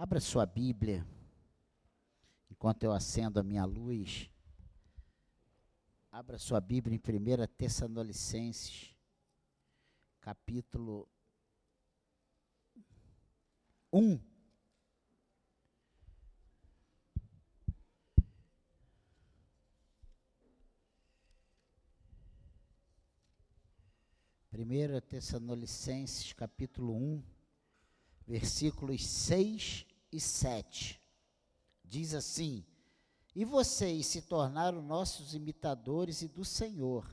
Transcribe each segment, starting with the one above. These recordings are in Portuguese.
Abra sua Bíblia, enquanto eu acendo a minha luz. Abra sua Bíblia em 1 Tessalonicenses, capítulo 1. Primeira Tessalonicenses, capítulo 1, versículos 6 e 7. Diz assim: E vocês se tornaram nossos imitadores e do Senhor,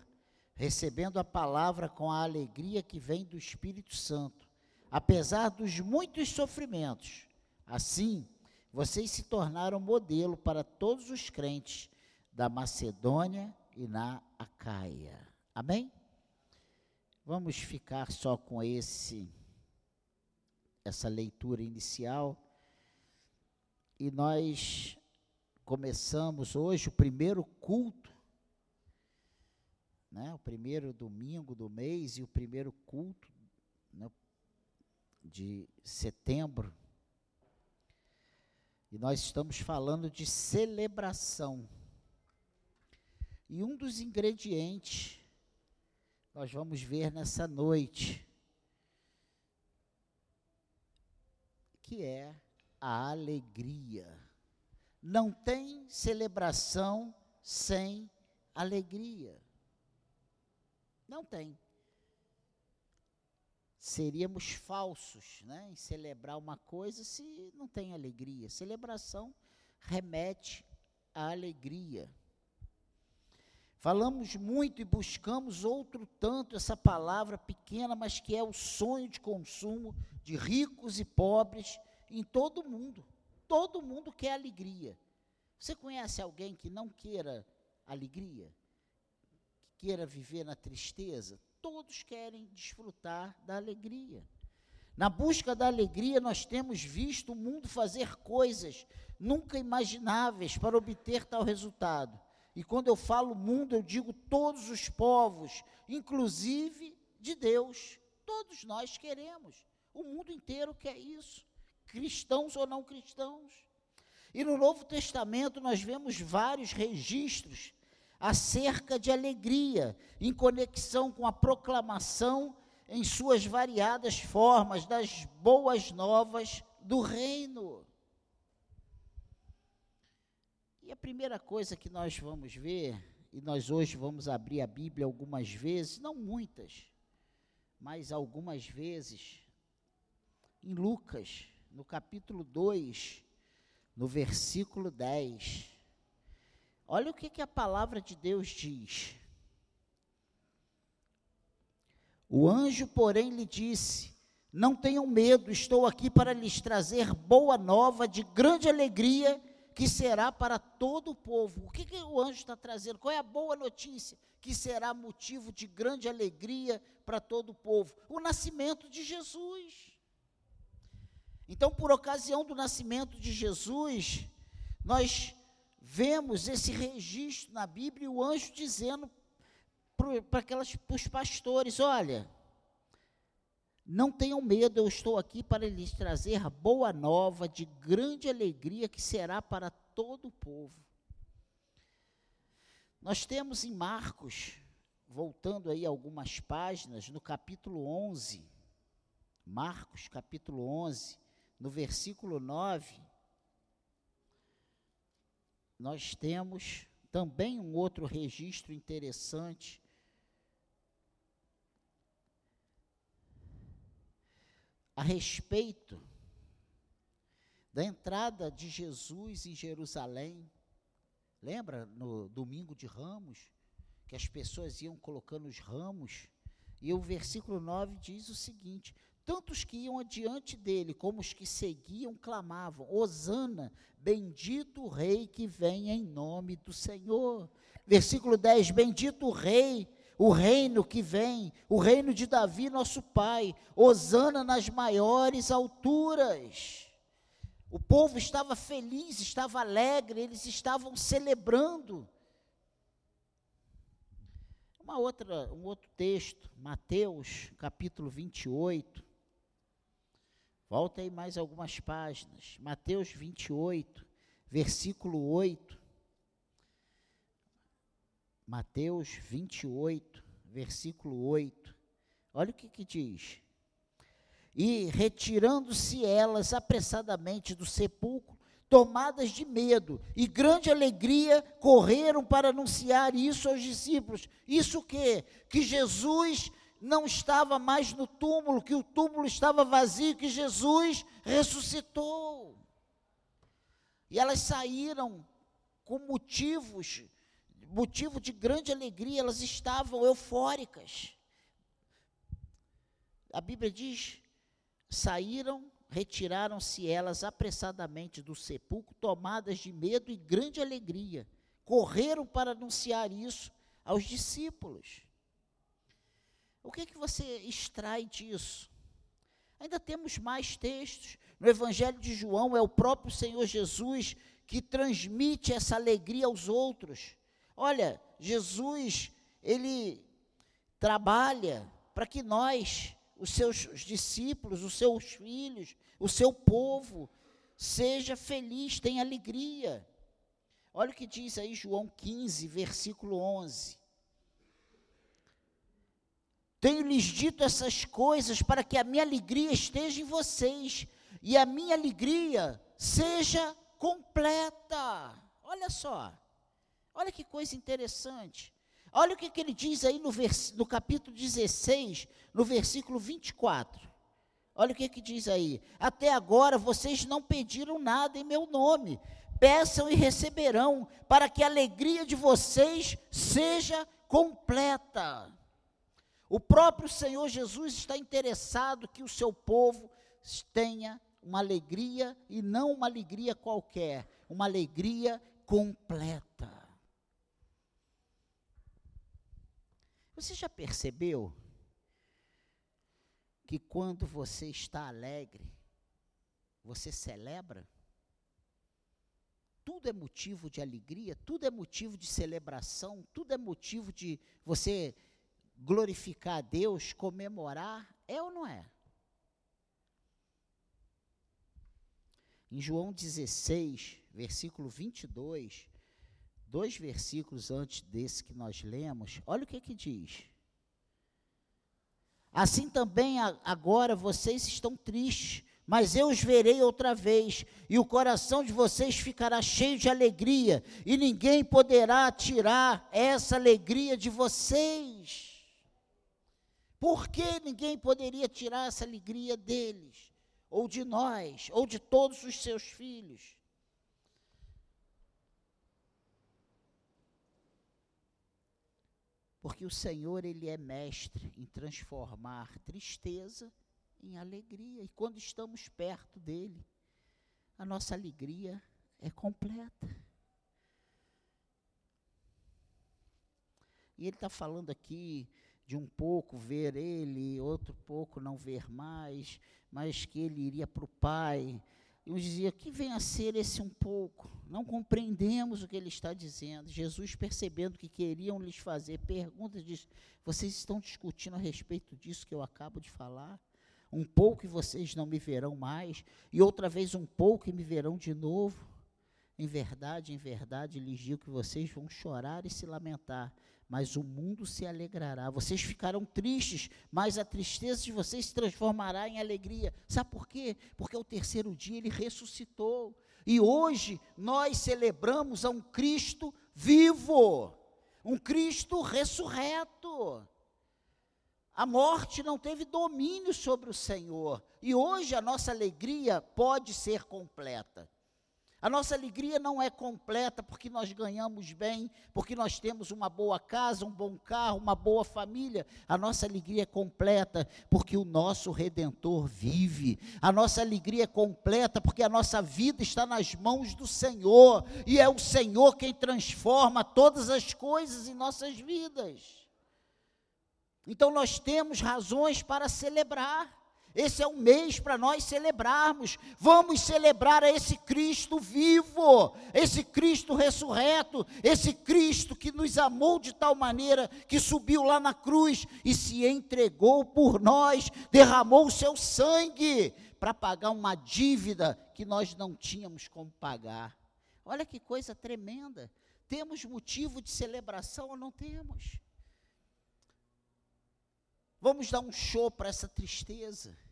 recebendo a palavra com a alegria que vem do Espírito Santo, apesar dos muitos sofrimentos. Assim, vocês se tornaram modelo para todos os crentes da Macedônia e na Acaia. Amém? Vamos ficar só com esse essa leitura inicial e nós começamos hoje o primeiro culto, né, o primeiro domingo do mês e o primeiro culto né, de setembro. E nós estamos falando de celebração. E um dos ingredientes nós vamos ver nessa noite que é a alegria. Não tem celebração sem alegria. Não tem. Seríamos falsos né, em celebrar uma coisa se não tem alegria. Celebração remete à alegria. Falamos muito e buscamos outro tanto essa palavra pequena, mas que é o sonho de consumo de ricos e pobres em todo mundo. Todo mundo quer alegria. Você conhece alguém que não queira alegria? Que queira viver na tristeza? Todos querem desfrutar da alegria. Na busca da alegria, nós temos visto o mundo fazer coisas nunca imagináveis para obter tal resultado. E quando eu falo mundo, eu digo todos os povos, inclusive de Deus. Todos nós queremos. O mundo inteiro quer isso. Cristãos ou não cristãos. E no Novo Testamento nós vemos vários registros acerca de alegria, em conexão com a proclamação em suas variadas formas das boas novas do reino. E a primeira coisa que nós vamos ver, e nós hoje vamos abrir a Bíblia algumas vezes, não muitas, mas algumas vezes, em Lucas, no capítulo 2, no versículo 10. Olha o que, que a palavra de Deus diz. O anjo, porém, lhe disse: Não tenham medo, estou aqui para lhes trazer boa nova de grande alegria que será para todo o povo. O que, que o anjo está trazendo? Qual é a boa notícia que será motivo de grande alegria para todo o povo? O nascimento de Jesus. Então, por ocasião do nascimento de Jesus, nós vemos esse registro na Bíblia, o anjo dizendo para os pastores: olha, não tenham medo, eu estou aqui para lhes trazer boa nova de grande alegria que será para todo o povo. Nós temos em Marcos, voltando aí algumas páginas, no capítulo 11, Marcos, capítulo 11, no versículo 9, nós temos também um outro registro interessante a respeito da entrada de Jesus em Jerusalém. Lembra no domingo de Ramos, que as pessoas iam colocando os ramos? E o versículo 9 diz o seguinte: Tantos que iam adiante dele, como os que seguiam, clamavam: Hosana, bendito o rei que vem em nome do Senhor. Versículo 10: Bendito o rei o reino que vem, o reino de Davi, nosso pai, Osana nas maiores alturas. O povo estava feliz, estava alegre, eles estavam celebrando. Uma outra, um outro texto, Mateus, capítulo 28, Volta aí mais algumas páginas. Mateus 28, versículo 8. Mateus 28, versículo 8. Olha o que, que diz. E retirando-se elas apressadamente do sepulcro, tomadas de medo e grande alegria, correram para anunciar isso aos discípulos. Isso o quê? Que Jesus não estava mais no túmulo, que o túmulo estava vazio, que Jesus ressuscitou. E elas saíram com motivos, motivo de grande alegria, elas estavam eufóricas. A Bíblia diz: saíram, retiraram-se elas apressadamente do sepulcro, tomadas de medo e grande alegria. Correram para anunciar isso aos discípulos. O que, é que você extrai disso? Ainda temos mais textos. No Evangelho de João, é o próprio Senhor Jesus que transmite essa alegria aos outros. Olha, Jesus, ele trabalha para que nós, os seus discípulos, os seus filhos, o seu povo, seja feliz, tenha alegria. Olha o que diz aí João 15, versículo 11. Tenho-lhes dito essas coisas para que a minha alegria esteja em vocês e a minha alegria seja completa. Olha só, olha que coisa interessante. Olha o que, que ele diz aí no, vers, no capítulo 16, no versículo 24. Olha o que, que diz aí. Até agora vocês não pediram nada em meu nome. Peçam e receberão, para que a alegria de vocês seja completa. O próprio Senhor Jesus está interessado que o seu povo tenha uma alegria e não uma alegria qualquer, uma alegria completa. Você já percebeu que quando você está alegre, você celebra? Tudo é motivo de alegria, tudo é motivo de celebração, tudo é motivo de você glorificar a Deus, comemorar, é ou não é? Em João 16, versículo 22, dois versículos antes desse que nós lemos, olha o que que diz. Assim também agora vocês estão tristes, mas eu os verei outra vez, e o coração de vocês ficará cheio de alegria, e ninguém poderá tirar essa alegria de vocês. Por que ninguém poderia tirar essa alegria deles, ou de nós, ou de todos os seus filhos? Porque o Senhor, Ele é mestre em transformar tristeza em alegria. E quando estamos perto dEle, a nossa alegria é completa. E Ele está falando aqui de um pouco ver ele, outro pouco não ver mais, mas que ele iria para o Pai. E uns diziam, que vem a ser esse um pouco? Não compreendemos o que ele está dizendo. Jesus, percebendo que queriam lhes fazer perguntas, diz, vocês estão discutindo a respeito disso que eu acabo de falar? Um pouco e vocês não me verão mais, e outra vez um pouco e me verão de novo. Em verdade, em verdade, lhes digo que vocês vão chorar e se lamentar, mas o mundo se alegrará. Vocês ficarão tristes, mas a tristeza de vocês se transformará em alegria. Sabe por quê? Porque ao terceiro dia ele ressuscitou. E hoje nós celebramos a um Cristo vivo, um Cristo ressurreto. A morte não teve domínio sobre o Senhor. E hoje a nossa alegria pode ser completa. A nossa alegria não é completa porque nós ganhamos bem, porque nós temos uma boa casa, um bom carro, uma boa família. A nossa alegria é completa porque o nosso redentor vive. A nossa alegria é completa porque a nossa vida está nas mãos do Senhor e é o Senhor quem transforma todas as coisas em nossas vidas. Então nós temos razões para celebrar. Esse é um mês para nós celebrarmos. Vamos celebrar a esse Cristo vivo, esse Cristo ressurreto, esse Cristo que nos amou de tal maneira que subiu lá na cruz e se entregou por nós, derramou o seu sangue para pagar uma dívida que nós não tínhamos como pagar. Olha que coisa tremenda. Temos motivo de celebração ou não temos? Vamos dar um show para essa tristeza.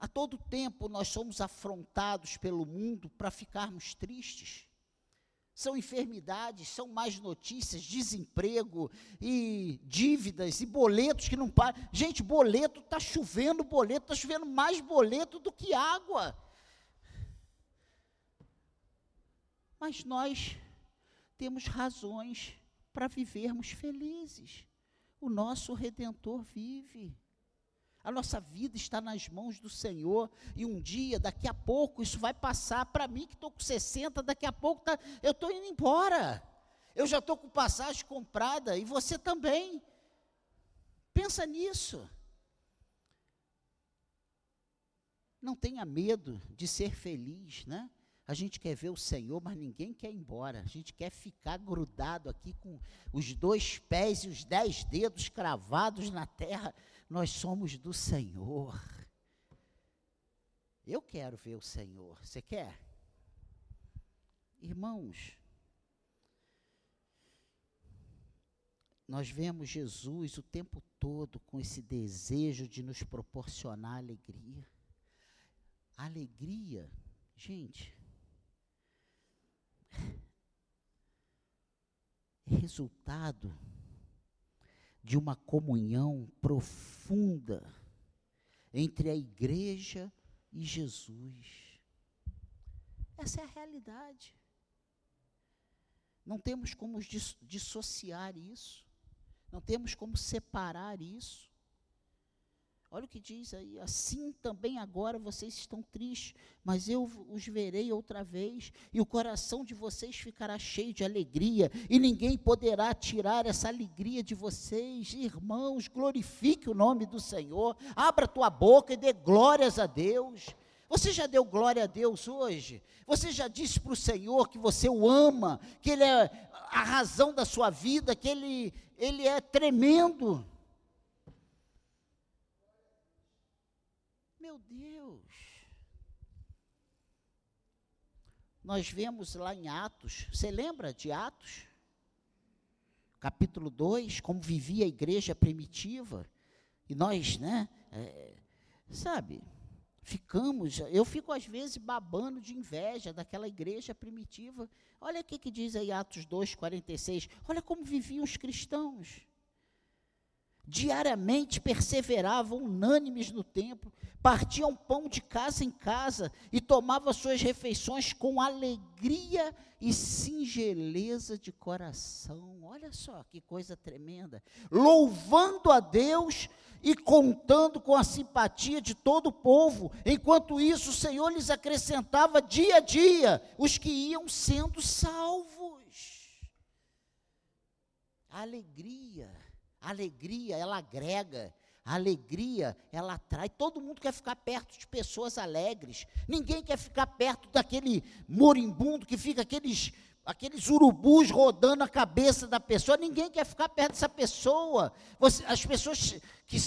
A todo tempo nós somos afrontados pelo mundo para ficarmos tristes são enfermidades, são mais notícias, desemprego e dívidas e boletos que não param. Gente, boleto está chovendo, boleto está chovendo mais boleto do que água. Mas nós temos razões para vivermos felizes. O nosso redentor vive. A nossa vida está nas mãos do Senhor. E um dia, daqui a pouco, isso vai passar. Para mim, que estou com 60, daqui a pouco tá, eu estou indo embora. Eu já estou com passagem comprada e você também. Pensa nisso. Não tenha medo de ser feliz, né? A gente quer ver o Senhor, mas ninguém quer ir embora. A gente quer ficar grudado aqui com os dois pés e os dez dedos cravados na terra nós somos do Senhor. Eu quero ver o Senhor. Você quer? Irmãos, nós vemos Jesus o tempo todo com esse desejo de nos proporcionar alegria. Alegria, gente, é resultado de uma comunhão profunda entre a igreja e Jesus. Essa é a realidade. Não temos como dissociar isso, não temos como separar isso. Olha o que diz aí, assim também agora vocês estão tristes, mas eu os verei outra vez, e o coração de vocês ficará cheio de alegria, e ninguém poderá tirar essa alegria de vocês. Irmãos, glorifique o nome do Senhor, abra tua boca e dê glórias a Deus. Você já deu glória a Deus hoje? Você já disse para o Senhor que você o ama, que Ele é a razão da sua vida, que Ele, ele é tremendo? Meu Deus! Nós vemos lá em Atos, você lembra de Atos? Capítulo 2, como vivia a igreja primitiva. E nós, né, é, sabe, ficamos, eu fico às vezes babando de inveja daquela igreja primitiva. Olha o que, diz aí Atos 2, 46. Olha como viviam os cristãos diariamente perseveravam unânimes no templo, partiam pão de casa em casa e tomavam suas refeições com alegria e singeleza de coração. Olha só que coisa tremenda! Louvando a Deus e contando com a simpatia de todo o povo. Enquanto isso, o Senhor lhes acrescentava dia a dia os que iam sendo salvos. Alegria alegria, ela agrega. A alegria, ela atrai. Todo mundo quer ficar perto de pessoas alegres. Ninguém quer ficar perto daquele moribundo que fica aqueles aqueles urubus rodando a cabeça da pessoa. Ninguém quer ficar perto dessa pessoa. Você, as pessoas que,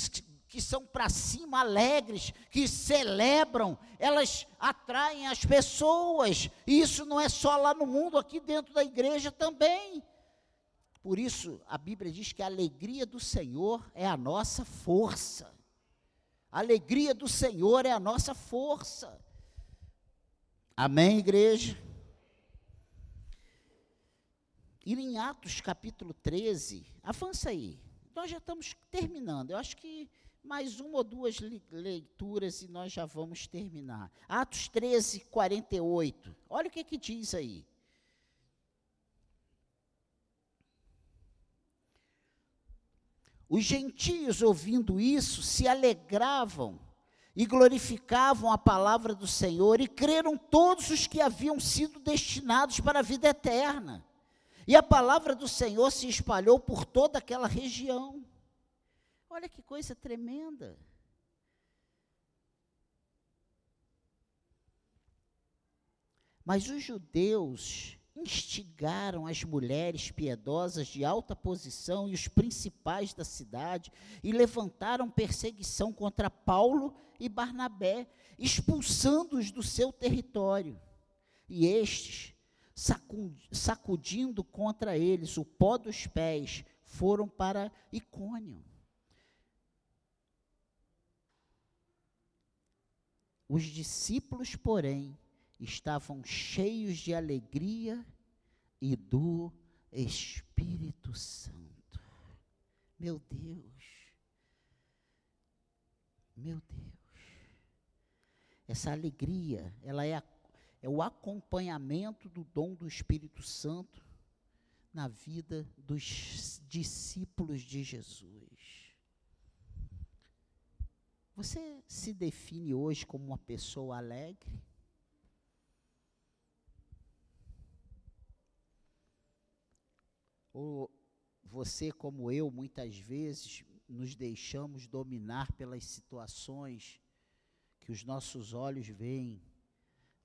que são para cima, alegres, que celebram, elas atraem as pessoas. E isso não é só lá no mundo, aqui dentro da igreja também. Por isso, a Bíblia diz que a alegria do Senhor é a nossa força. A alegria do Senhor é a nossa força. Amém, igreja? E em Atos capítulo 13, avança aí. Nós já estamos terminando. Eu acho que mais uma ou duas leituras e nós já vamos terminar. Atos 13, 48. Olha o que, que diz aí. Os gentios, ouvindo isso, se alegravam e glorificavam a palavra do Senhor, e creram todos os que haviam sido destinados para a vida eterna. E a palavra do Senhor se espalhou por toda aquela região. Olha que coisa tremenda. Mas os judeus instigaram as mulheres piedosas de alta posição e os principais da cidade e levantaram perseguição contra Paulo e Barnabé, expulsando-os do seu território. E estes, sacudindo contra eles o pó dos pés, foram para Icônio. Os discípulos, porém, estavam cheios de alegria e do Espírito Santo. Meu Deus, meu Deus, essa alegria, ela é, a, é o acompanhamento do dom do Espírito Santo na vida dos discípulos de Jesus. Você se define hoje como uma pessoa alegre? Ou você, como eu, muitas vezes nos deixamos dominar pelas situações que os nossos olhos veem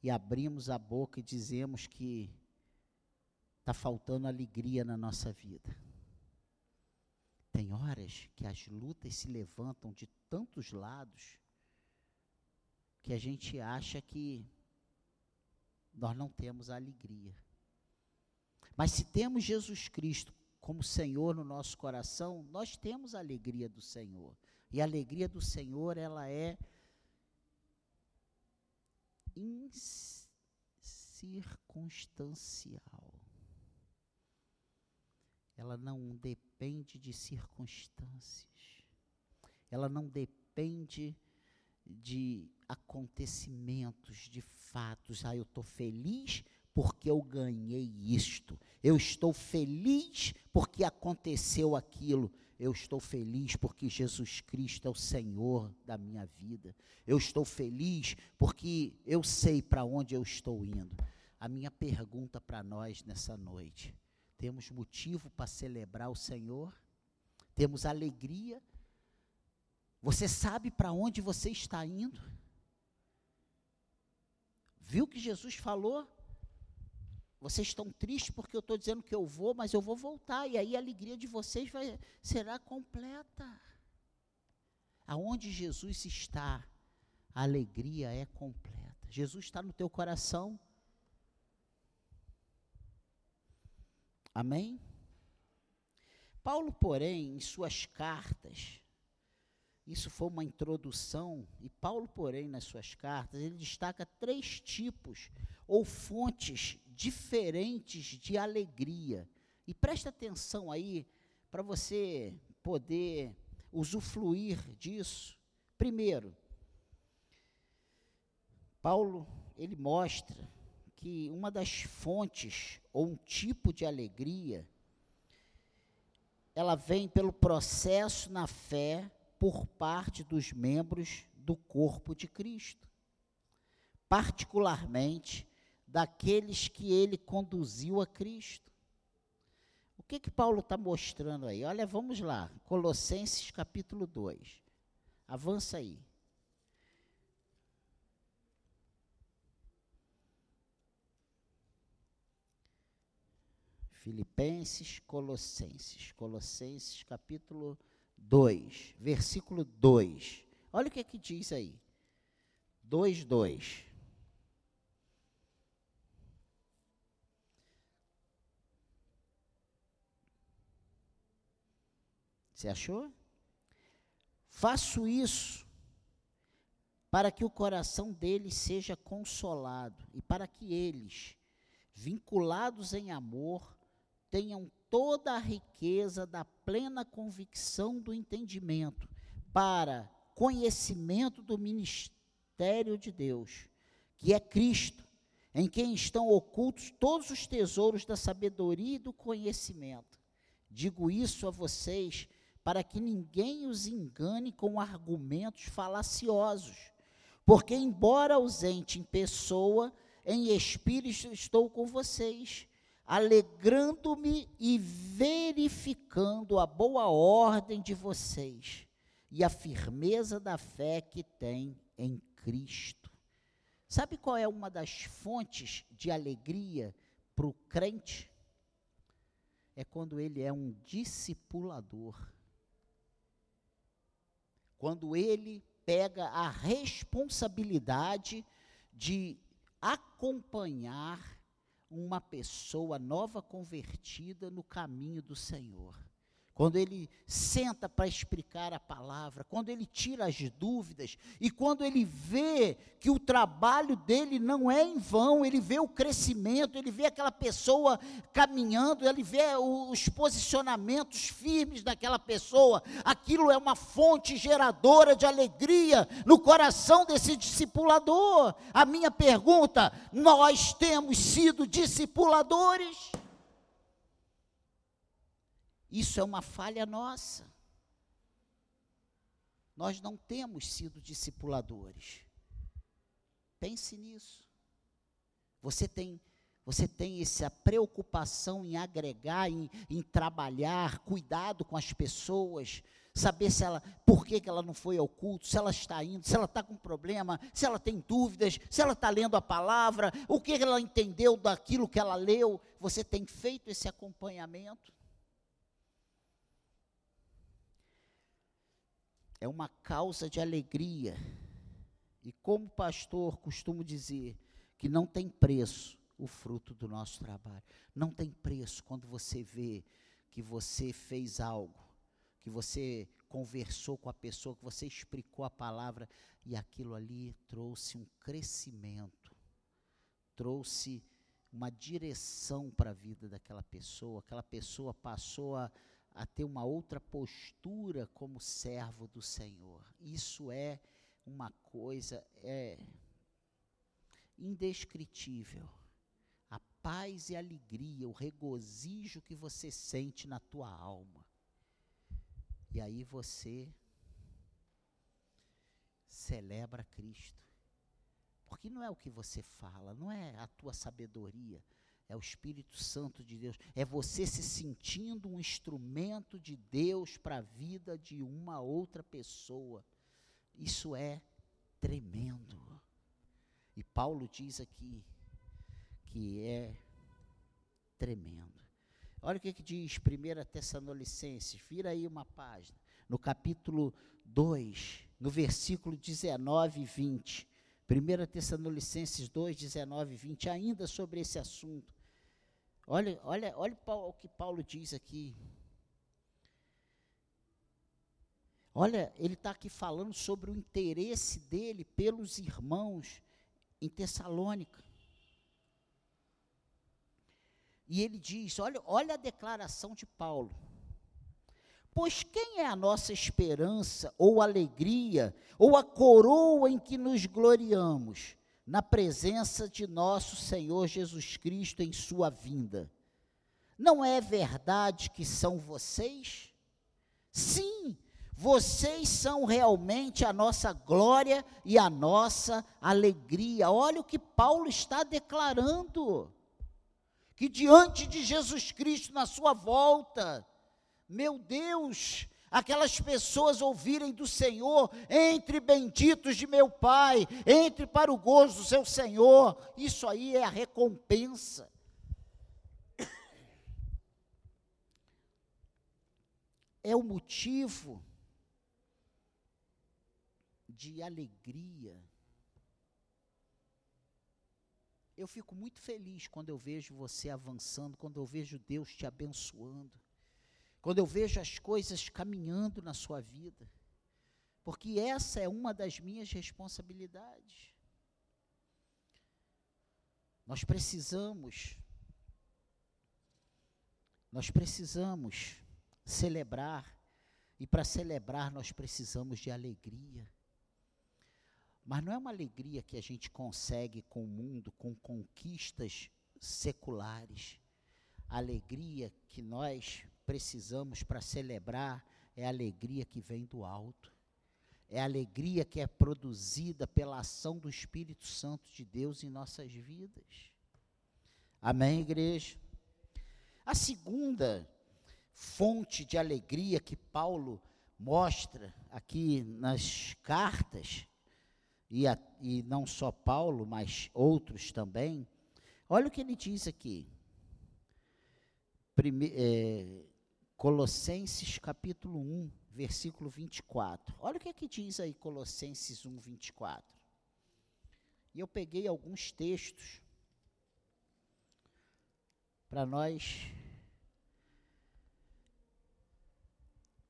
e abrimos a boca e dizemos que está faltando alegria na nossa vida. Tem horas que as lutas se levantam de tantos lados que a gente acha que nós não temos alegria. Mas se temos Jesus Cristo como Senhor no nosso coração, nós temos a alegria do Senhor. E a alegria do Senhor, ela é incircunstancial. Ela não depende de circunstâncias. Ela não depende de acontecimentos, de fatos. Ah, eu estou feliz porque eu ganhei isto. Eu estou feliz porque aconteceu aquilo. Eu estou feliz porque Jesus Cristo é o Senhor da minha vida. Eu estou feliz porque eu sei para onde eu estou indo. A minha pergunta para nós nessa noite: temos motivo para celebrar o Senhor? Temos alegria? Você sabe para onde você está indo? Viu que Jesus falou? Vocês estão tristes porque eu estou dizendo que eu vou, mas eu vou voltar. E aí a alegria de vocês vai, será completa. Aonde Jesus está, a alegria é completa. Jesus está no teu coração. Amém? Paulo, porém, em suas cartas, isso foi uma introdução, e Paulo, porém, nas suas cartas, ele destaca três tipos ou fontes diferentes de alegria. E presta atenção aí para você poder usufruir disso. Primeiro, Paulo, ele mostra que uma das fontes ou um tipo de alegria ela vem pelo processo na fé por parte dos membros do corpo de Cristo. Particularmente daqueles que ele conduziu a Cristo. O que que Paulo está mostrando aí? Olha, vamos lá, Colossenses capítulo 2. Avança aí. Filipenses, Colossenses, Colossenses capítulo 2, versículo 2. Olha o que é que diz aí. 2, 2. Você achou? Faço isso para que o coração deles seja consolado e para que eles, vinculados em amor, tenham toda a riqueza da plena convicção do entendimento para conhecimento do ministério de Deus, que é Cristo, em quem estão ocultos todos os tesouros da sabedoria e do conhecimento. Digo isso a vocês para que ninguém os engane com argumentos falaciosos. Porque, embora ausente em pessoa, em espírito estou com vocês, alegrando-me e verificando a boa ordem de vocês e a firmeza da fé que tem em Cristo. Sabe qual é uma das fontes de alegria para o crente é quando ele é um discipulador. Quando ele pega a responsabilidade de acompanhar uma pessoa nova convertida no caminho do Senhor quando ele senta para explicar a palavra, quando ele tira as dúvidas e quando ele vê que o trabalho dele não é em vão, ele vê o crescimento, ele vê aquela pessoa caminhando, ele vê os posicionamentos firmes daquela pessoa, aquilo é uma fonte geradora de alegria no coração desse discipulador. A minha pergunta: nós temos sido discipuladores? Isso é uma falha nossa. Nós não temos sido discipuladores. Pense nisso. Você tem, você tem essa preocupação em agregar, em, em trabalhar, cuidado com as pessoas, saber se ela, por que, que ela não foi ao culto, se ela está indo, se ela está com problema, se ela tem dúvidas, se ela está lendo a palavra, o que ela entendeu daquilo que ela leu. Você tem feito esse acompanhamento? É uma causa de alegria. E como pastor, costumo dizer que não tem preço o fruto do nosso trabalho. Não tem preço quando você vê que você fez algo, que você conversou com a pessoa, que você explicou a palavra e aquilo ali trouxe um crescimento, trouxe uma direção para a vida daquela pessoa, aquela pessoa passou a a ter uma outra postura como servo do Senhor. Isso é uma coisa é indescritível. A paz e a alegria, o regozijo que você sente na tua alma. E aí você celebra Cristo. Porque não é o que você fala, não é a tua sabedoria, é o Espírito Santo de Deus. É você se sentindo um instrumento de Deus para a vida de uma outra pessoa. Isso é tremendo. E Paulo diz aqui que é tremendo. Olha o que, que diz 1 Tessalonicenses, vira aí uma página, no capítulo 2, no versículo 19 e 20. 1 Tessalonicenses 2, 19 e 20, ainda sobre esse assunto. Olha, olha, olha o que Paulo diz aqui. Olha, ele está aqui falando sobre o interesse dele pelos irmãos em Tessalônica. E ele diz: olha, olha a declaração de Paulo. Pois quem é a nossa esperança, ou alegria, ou a coroa em que nos gloriamos? Na presença de nosso Senhor Jesus Cristo em sua vinda. Não é verdade que são vocês? Sim, vocês são realmente a nossa glória e a nossa alegria. Olha o que Paulo está declarando. Que diante de Jesus Cristo na sua volta, meu Deus, aquelas pessoas ouvirem do Senhor, entre benditos de meu Pai, entre para o gozo do seu Senhor, isso aí é a recompensa. É o motivo de alegria. Eu fico muito feliz quando eu vejo você avançando, quando eu vejo Deus te abençoando quando eu vejo as coisas caminhando na sua vida, porque essa é uma das minhas responsabilidades. Nós precisamos, nós precisamos celebrar, e para celebrar nós precisamos de alegria. Mas não é uma alegria que a gente consegue com o mundo, com conquistas seculares. A alegria que nós precisamos para celebrar é a alegria que vem do alto. É a alegria que é produzida pela ação do Espírito Santo de Deus em nossas vidas. Amém, igreja? A segunda fonte de alegria que Paulo mostra aqui nas cartas, e, a, e não só Paulo, mas outros também, olha o que ele diz aqui. prime, é, Colossenses capítulo 1, versículo 24. Olha o que, é que diz aí Colossenses 1, 24. E eu peguei alguns textos para nós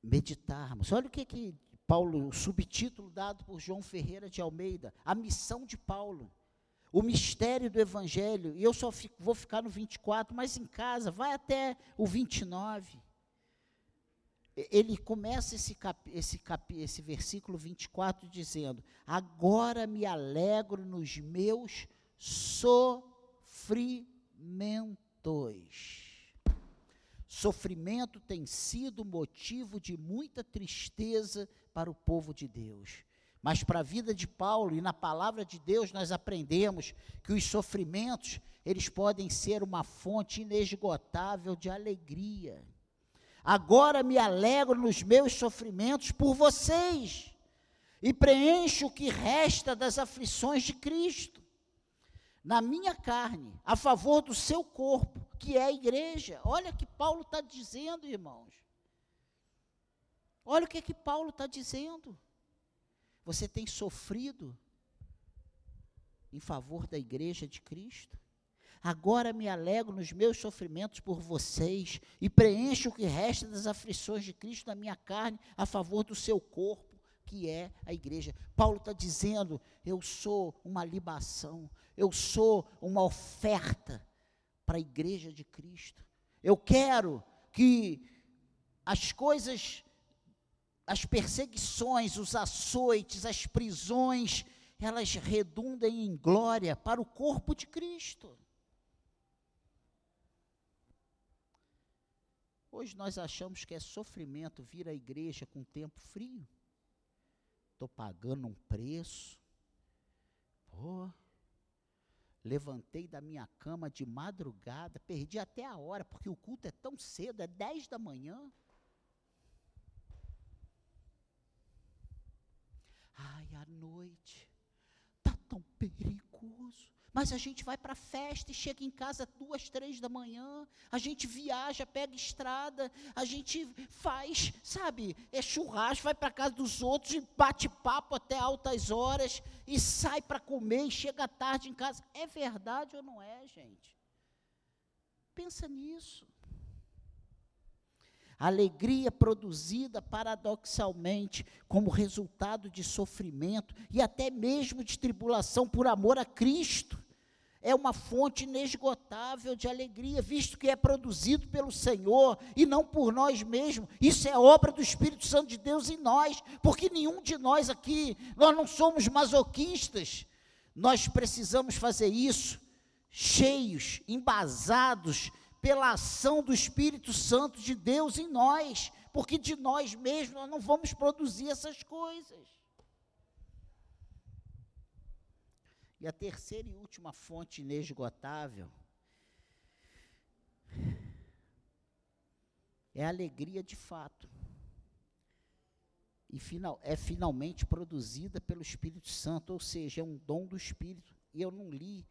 meditarmos. Olha o que, que Paulo, o subtítulo dado por João Ferreira de Almeida, a missão de Paulo, o mistério do Evangelho, e eu só fico, vou ficar no 24, mas em casa, vai até o 29. Ele começa esse, cap, esse, cap, esse versículo 24 dizendo: Agora me alegro nos meus sofrimentos. Sofrimento tem sido motivo de muita tristeza para o povo de Deus. Mas para a vida de Paulo e na palavra de Deus nós aprendemos que os sofrimentos, eles podem ser uma fonte inesgotável de alegria. Agora me alegro nos meus sofrimentos por vocês e preencho o que resta das aflições de Cristo na minha carne, a favor do seu corpo, que é a igreja. Olha o que Paulo está dizendo, irmãos. Olha o que, é que Paulo está dizendo. Você tem sofrido em favor da igreja de Cristo? Agora me alegro nos meus sofrimentos por vocês e preencho o que resta das aflições de Cristo na minha carne a favor do seu corpo, que é a igreja. Paulo está dizendo: eu sou uma libação, eu sou uma oferta para a igreja de Cristo. Eu quero que as coisas, as perseguições, os açoites, as prisões, elas redundem em glória para o corpo de Cristo. Hoje nós achamos que é sofrimento vir à igreja com tempo frio. Estou pagando um preço. Pô, Levantei da minha cama de madrugada, perdi até a hora, porque o culto é tão cedo, é 10 da manhã. Ai, à noite, tá tão perigoso. Mas a gente vai para a festa e chega em casa duas, três da manhã, a gente viaja, pega estrada, a gente faz, sabe, é churrasco, vai para casa dos outros e bate papo até altas horas e sai para comer e chega tarde em casa. É verdade ou não é, gente? Pensa nisso. Alegria produzida paradoxalmente como resultado de sofrimento e até mesmo de tribulação por amor a Cristo. É uma fonte inesgotável de alegria, visto que é produzido pelo Senhor e não por nós mesmos. Isso é obra do Espírito Santo de Deus em nós, porque nenhum de nós aqui, nós não somos masoquistas. Nós precisamos fazer isso cheios, embasados pela ação do Espírito Santo de Deus em nós, porque de nós mesmos nós não vamos produzir essas coisas. E a terceira e última fonte inesgotável é a alegria de fato. E final, é finalmente produzida pelo Espírito Santo, ou seja, é um dom do Espírito. E eu não li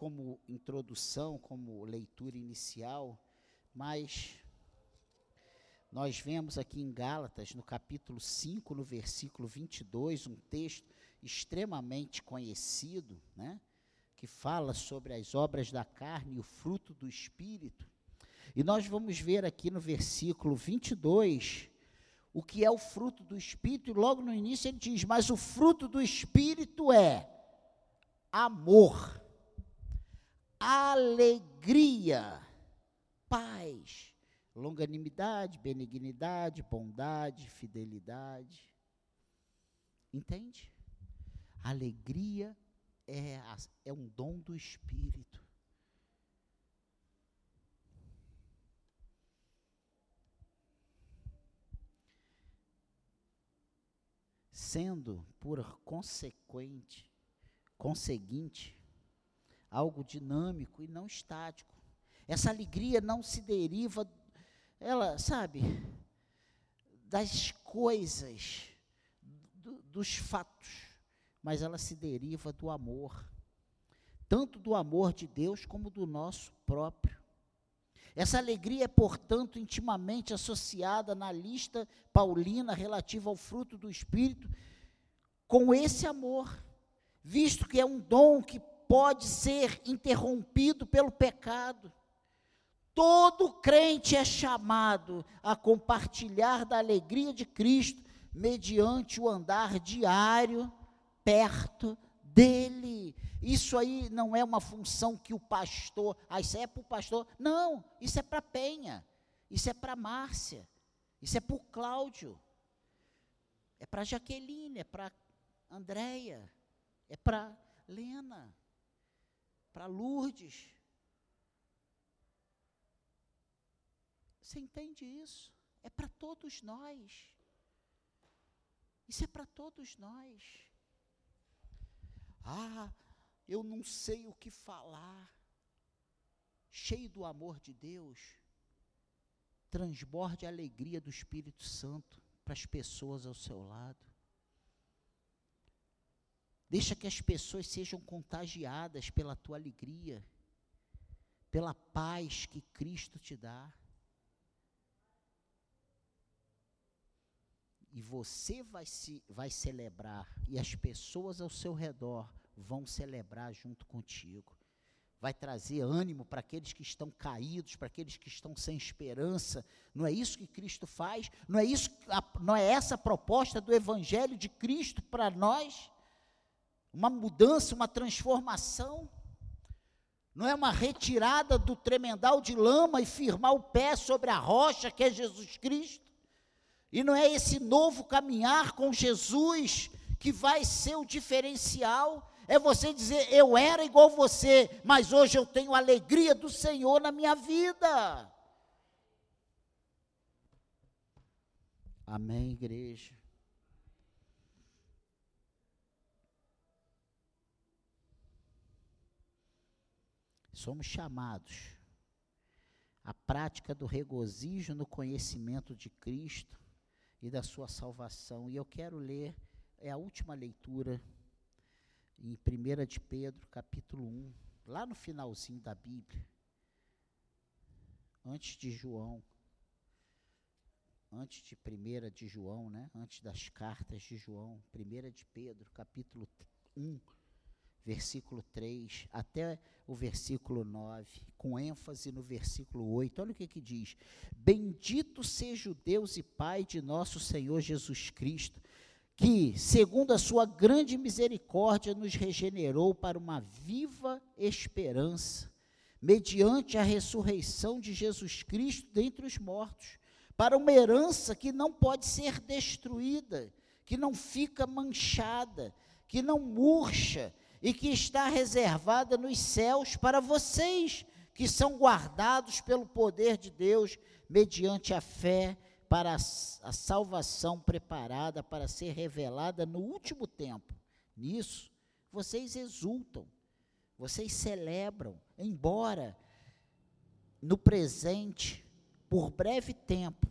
como introdução, como leitura inicial, mas nós vemos aqui em Gálatas, no capítulo 5, no versículo 22, um texto extremamente conhecido, né, que fala sobre as obras da carne e o fruto do espírito. E nós vamos ver aqui no versículo 22 o que é o fruto do espírito, e logo no início ele diz: Mas o fruto do espírito é amor alegria, paz, longanimidade, benignidade, bondade, fidelidade. Entende? Alegria é, é um dom do Espírito. Sendo, por consequente, conseguinte, algo dinâmico e não estático. Essa alegria não se deriva, ela, sabe, das coisas, do, dos fatos, mas ela se deriva do amor, tanto do amor de Deus como do nosso próprio. Essa alegria é, portanto, intimamente associada na lista paulina relativa ao fruto do Espírito com esse amor, visto que é um dom que pode ser interrompido pelo pecado. Todo crente é chamado a compartilhar da alegria de Cristo mediante o andar diário perto dele. Isso aí não é uma função que o pastor, ah, isso é para o pastor. Não, isso é para Penha, isso é para Márcia, isso é para o Cláudio, é para Jaqueline, é para Andréia, é para Lena, para Lourdes. Você entende isso? É para todos nós. Isso é para todos nós. Ah, eu não sei o que falar. Cheio do amor de Deus, transborde a alegria do Espírito Santo para as pessoas ao seu lado. Deixa que as pessoas sejam contagiadas pela tua alegria, pela paz que Cristo te dá. E você vai, se, vai celebrar, e as pessoas ao seu redor vão celebrar junto contigo. Vai trazer ânimo para aqueles que estão caídos, para aqueles que estão sem esperança. Não é isso que Cristo faz? Não é isso? Não é essa a proposta do Evangelho de Cristo para nós? Uma mudança, uma transformação? Não é uma retirada do tremendal de lama e firmar o pé sobre a rocha que é Jesus Cristo? E não é esse novo caminhar com Jesus que vai ser o diferencial. É você dizer, eu era igual você, mas hoje eu tenho a alegria do Senhor na minha vida. Amém, igreja. Somos chamados à prática do regozijo no conhecimento de Cristo e da sua salvação. E eu quero ler, é a última leitura, em 1 de Pedro, capítulo 1, lá no finalzinho da Bíblia, antes de João, antes de 1 de João, né? antes das cartas de João, 1 de Pedro, capítulo 1, versículo 3 até o versículo 9, com ênfase no versículo 8. Olha o que que diz: Bendito seja o Deus e Pai de nosso Senhor Jesus Cristo, que, segundo a sua grande misericórdia, nos regenerou para uma viva esperança, mediante a ressurreição de Jesus Cristo dentre os mortos, para uma herança que não pode ser destruída, que não fica manchada, que não murcha, e que está reservada nos céus para vocês, que são guardados pelo poder de Deus, mediante a fé, para a salvação preparada para ser revelada no último tempo. Nisso, vocês exultam, vocês celebram, embora no presente, por breve tempo,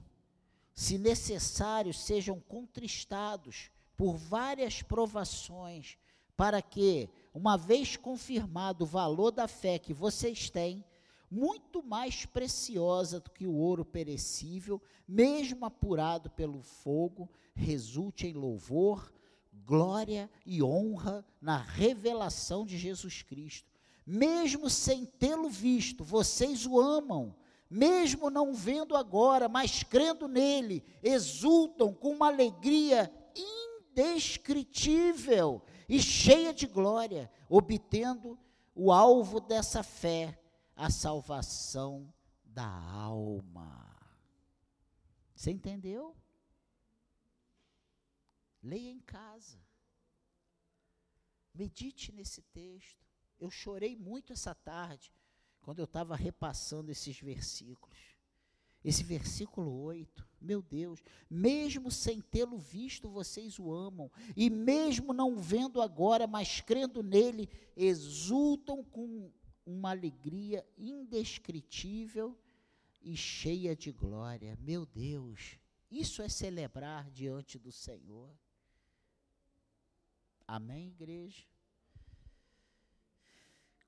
se necessário, sejam contristados por várias provações, para que, uma vez confirmado o valor da fé que vocês têm, muito mais preciosa do que o ouro perecível, mesmo apurado pelo fogo, resulte em louvor, glória e honra na revelação de Jesus Cristo. Mesmo sem tê-lo visto, vocês o amam. Mesmo não vendo agora, mas crendo nele, exultam com uma alegria indescritível e cheia de glória, obtendo o alvo dessa fé, a salvação da alma. Você entendeu? Leia em casa. Medite nesse texto. Eu chorei muito essa tarde, quando eu estava repassando esses versículos. Esse versículo 8, meu Deus, mesmo sem tê-lo visto, vocês o amam, e mesmo não vendo agora, mas crendo nele, exultam com uma alegria indescritível e cheia de glória. Meu Deus, isso é celebrar diante do Senhor. Amém, igreja?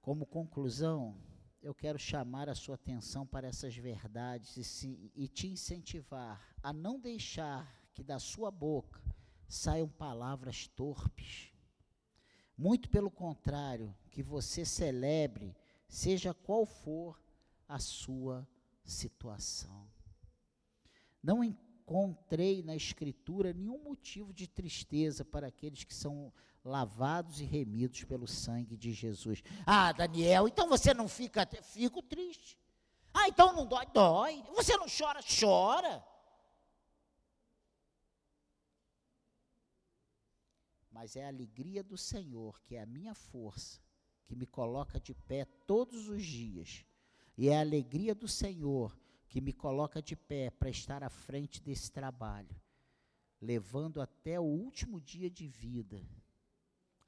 Como conclusão, eu quero chamar a sua atenção para essas verdades e, se, e te incentivar a não deixar que da sua boca saiam palavras torpes. Muito pelo contrário, que você celebre, seja qual for a sua situação. Não encontrei na Escritura nenhum motivo de tristeza para aqueles que são lavados e remidos pelo sangue de Jesus. Ah, Daniel, então você não fica. Fico triste. Ah, então não dói? Dói. Você não chora? Chora. Mas é a alegria do Senhor, que é a minha força, que me coloca de pé todos os dias. E é a alegria do Senhor que me coloca de pé para estar à frente desse trabalho, levando até o último dia de vida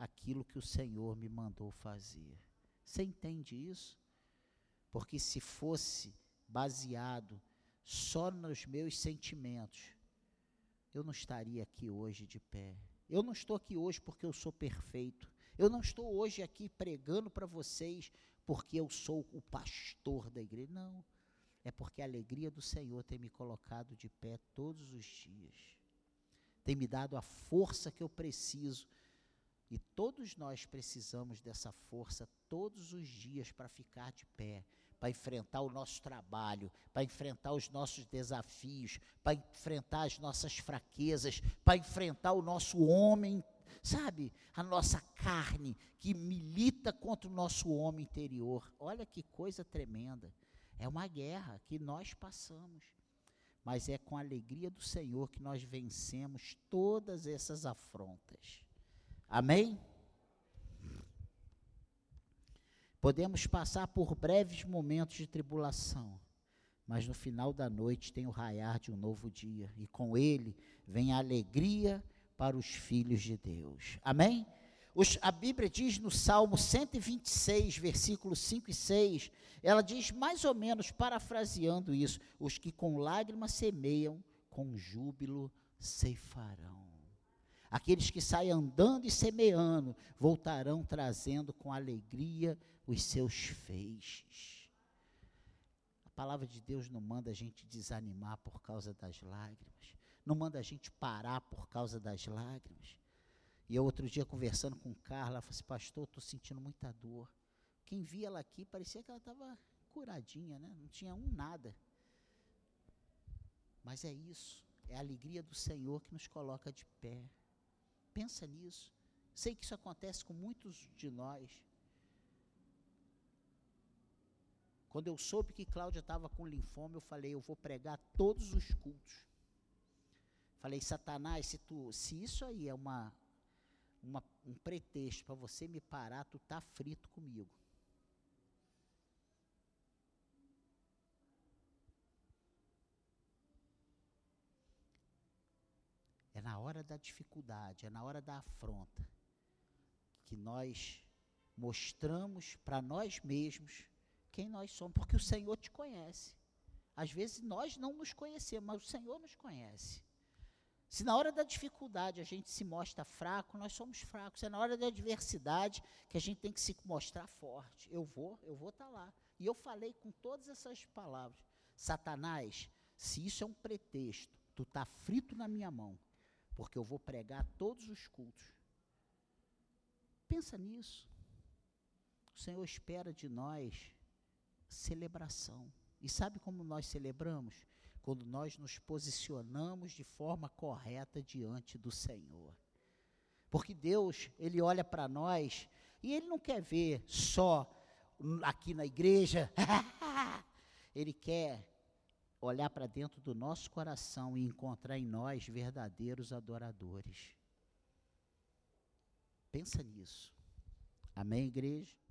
aquilo que o Senhor me mandou fazer. Você entende isso? Porque se fosse baseado só nos meus sentimentos, eu não estaria aqui hoje de pé. Eu não estou aqui hoje porque eu sou perfeito. Eu não estou hoje aqui pregando para vocês porque eu sou o pastor da igreja. Não. É porque a alegria do Senhor tem me colocado de pé todos os dias. Tem me dado a força que eu preciso e todos nós precisamos dessa força todos os dias para ficar de pé, para enfrentar o nosso trabalho, para enfrentar os nossos desafios, para enfrentar as nossas fraquezas, para enfrentar o nosso homem, sabe? A nossa carne que milita contra o nosso homem interior. Olha que coisa tremenda. É uma guerra que nós passamos. Mas é com a alegria do Senhor que nós vencemos todas essas afrontas. Amém? Podemos passar por breves momentos de tribulação, mas no final da noite tem o raiar de um novo dia, e com ele vem a alegria para os filhos de Deus. Amém? Os, a Bíblia diz no Salmo 126, versículos 5 e 6, ela diz mais ou menos, parafraseando isso: os que com lágrimas semeiam, com júbilo ceifarão. Aqueles que saem andando e semeando voltarão trazendo com alegria os seus feixes. A palavra de Deus não manda a gente desanimar por causa das lágrimas, não manda a gente parar por causa das lágrimas. E eu, outro dia, conversando com Carla, ela falou assim: Pastor, estou sentindo muita dor. Quem via ela aqui parecia que ela estava curadinha, né? não tinha um nada. Mas é isso, é a alegria do Senhor que nos coloca de pé. Pensa nisso. Sei que isso acontece com muitos de nós. Quando eu soube que Cláudia estava com linfoma, eu falei, eu vou pregar todos os cultos. Falei, Satanás, se, tu, se isso aí é uma, uma um pretexto para você me parar, tu tá frito comigo. na hora da dificuldade, é na hora da afronta, que nós mostramos para nós mesmos quem nós somos, porque o Senhor te conhece. Às vezes nós não nos conhecemos, mas o Senhor nos conhece. Se na hora da dificuldade a gente se mostra fraco, nós somos fracos. É na hora da adversidade que a gente tem que se mostrar forte. Eu vou, eu vou estar tá lá. E eu falei com todas essas palavras. Satanás, se isso é um pretexto, tu está frito na minha mão porque eu vou pregar todos os cultos. Pensa nisso. O Senhor espera de nós celebração. E sabe como nós celebramos? Quando nós nos posicionamos de forma correta diante do Senhor. Porque Deus, Ele olha para nós e Ele não quer ver só aqui na igreja. ele quer olhar para dentro do nosso coração e encontrar em nós verdadeiros adoradores. Pensa nisso. Amém, igreja?